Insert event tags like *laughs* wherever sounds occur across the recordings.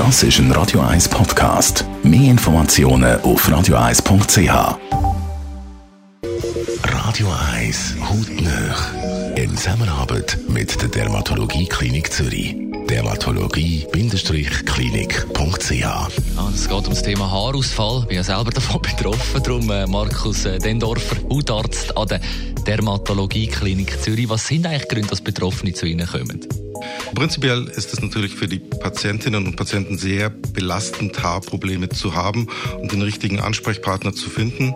Das ist ein Radio 1 Podcast. Mehr Informationen auf radio1.ch. Radio 1 Hautnöch. In Zusammenarbeit mit der Dermatologie Klinik Zürich. Dermatologie-klinik.ch Ja, es geht um das Thema Haarausfall. Ich bin ja selber davon *laughs* betroffen. Darum äh, Markus äh, Dendorfer, Hautarzt an der Dermatologie Klinik Zürich. Was sind eigentlich die Gründe, dass Betroffene zu Ihnen kommen? Prinzipiell ist es natürlich für die Patientinnen und Patienten sehr belastend, Haarprobleme zu haben und den richtigen Ansprechpartner zu finden.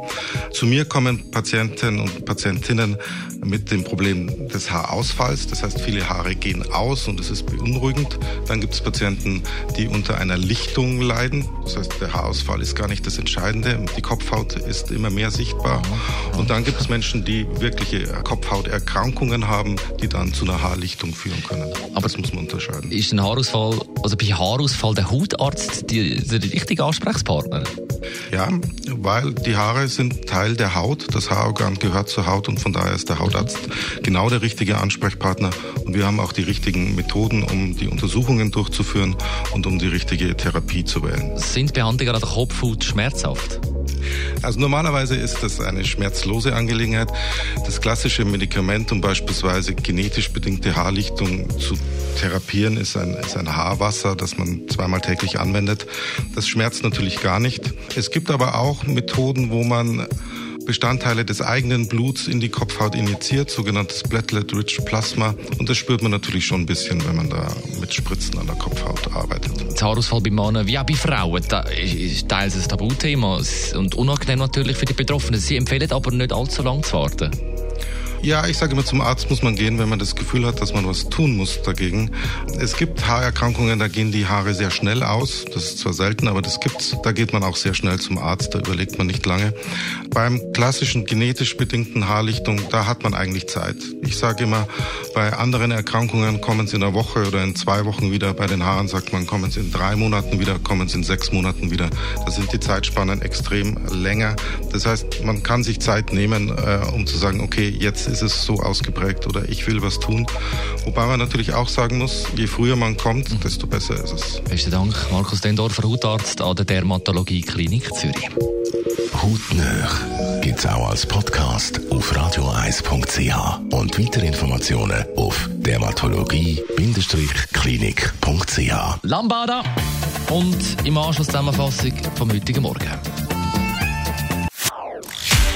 Zu mir kommen Patienten und Patientinnen mit dem Problem des Haarausfalls. Das heißt, viele Haare gehen aus und es ist beunruhigend. Dann gibt es Patienten, die unter einer Lichtung leiden. Das heißt, der Haarausfall ist gar nicht das Entscheidende. Die Kopfhaut ist immer mehr sichtbar. Und dann gibt es Menschen, die wirkliche Kopfhauterkrankungen haben, die dann zu einer Haarlichtung führen können. Aber das muss man unterscheiden. Ist ein Haarausfall, also bei Haarausfall der Hautarzt die, der richtige Ansprechpartner? Ja, weil die Haare sind Teil der Haut. Das Haarorgan gehört zur Haut und von daher ist der Hautarzt genau der richtige Ansprechpartner. Und wir haben auch die richtigen Methoden, um die Untersuchungen durchzuführen und um die richtige Therapie zu wählen. Sind Behandlungen an der Kopfhaut schmerzhaft? Also normalerweise ist das eine schmerzlose Angelegenheit. Das klassische Medikament, um beispielsweise genetisch bedingte Haarlichtung zu therapieren, ist ein, ist ein Haarwasser, das man zweimal täglich anwendet. Das schmerzt natürlich gar nicht. Es gibt aber auch Methoden, wo man Bestandteile des eigenen Bluts in die Kopfhaut injiziert, sogenanntes Platelet-Rich Plasma. Und das spürt man natürlich schon ein bisschen, wenn man da mit Spritzen an der Kopfhaut arbeitet. Haarausfall bei Männern wie auch bei Frauen da ist teils ein Tabuthema und unangenehm natürlich für die Betroffenen. Sie empfehlen aber nicht allzu lange zu warten. Ja, ich sage immer, zum Arzt muss man gehen, wenn man das Gefühl hat, dass man was tun muss dagegen. Es gibt Haarerkrankungen, da gehen die Haare sehr schnell aus. Das ist zwar selten, aber das gibt's. Da geht man auch sehr schnell zum Arzt, da überlegt man nicht lange. Beim klassischen genetisch bedingten Haarlichtung, da hat man eigentlich Zeit. Ich sage immer, bei anderen Erkrankungen kommen sie in einer Woche oder in zwei Wochen wieder. Bei den Haaren sagt man, kommen sie in drei Monaten wieder, kommen sie in sechs Monaten wieder. Da sind die Zeitspannen extrem länger. Das heißt, man kann sich Zeit nehmen, äh, um zu sagen, okay, jetzt ist es so ausgeprägt oder ich will was tun. Wobei man natürlich auch sagen muss, je früher man kommt, desto besser ist es. Besten Dank, Markus Dendorfer, Hautarzt an der Dermatologie Klinik Zürich. Hautnöch gibt's auch als Podcast auf radio1.ch und weitere Informationen auf dermatologie-klinik.ch. Lambada und im Anschluss Zusammenfassung vom heutigen Morgen.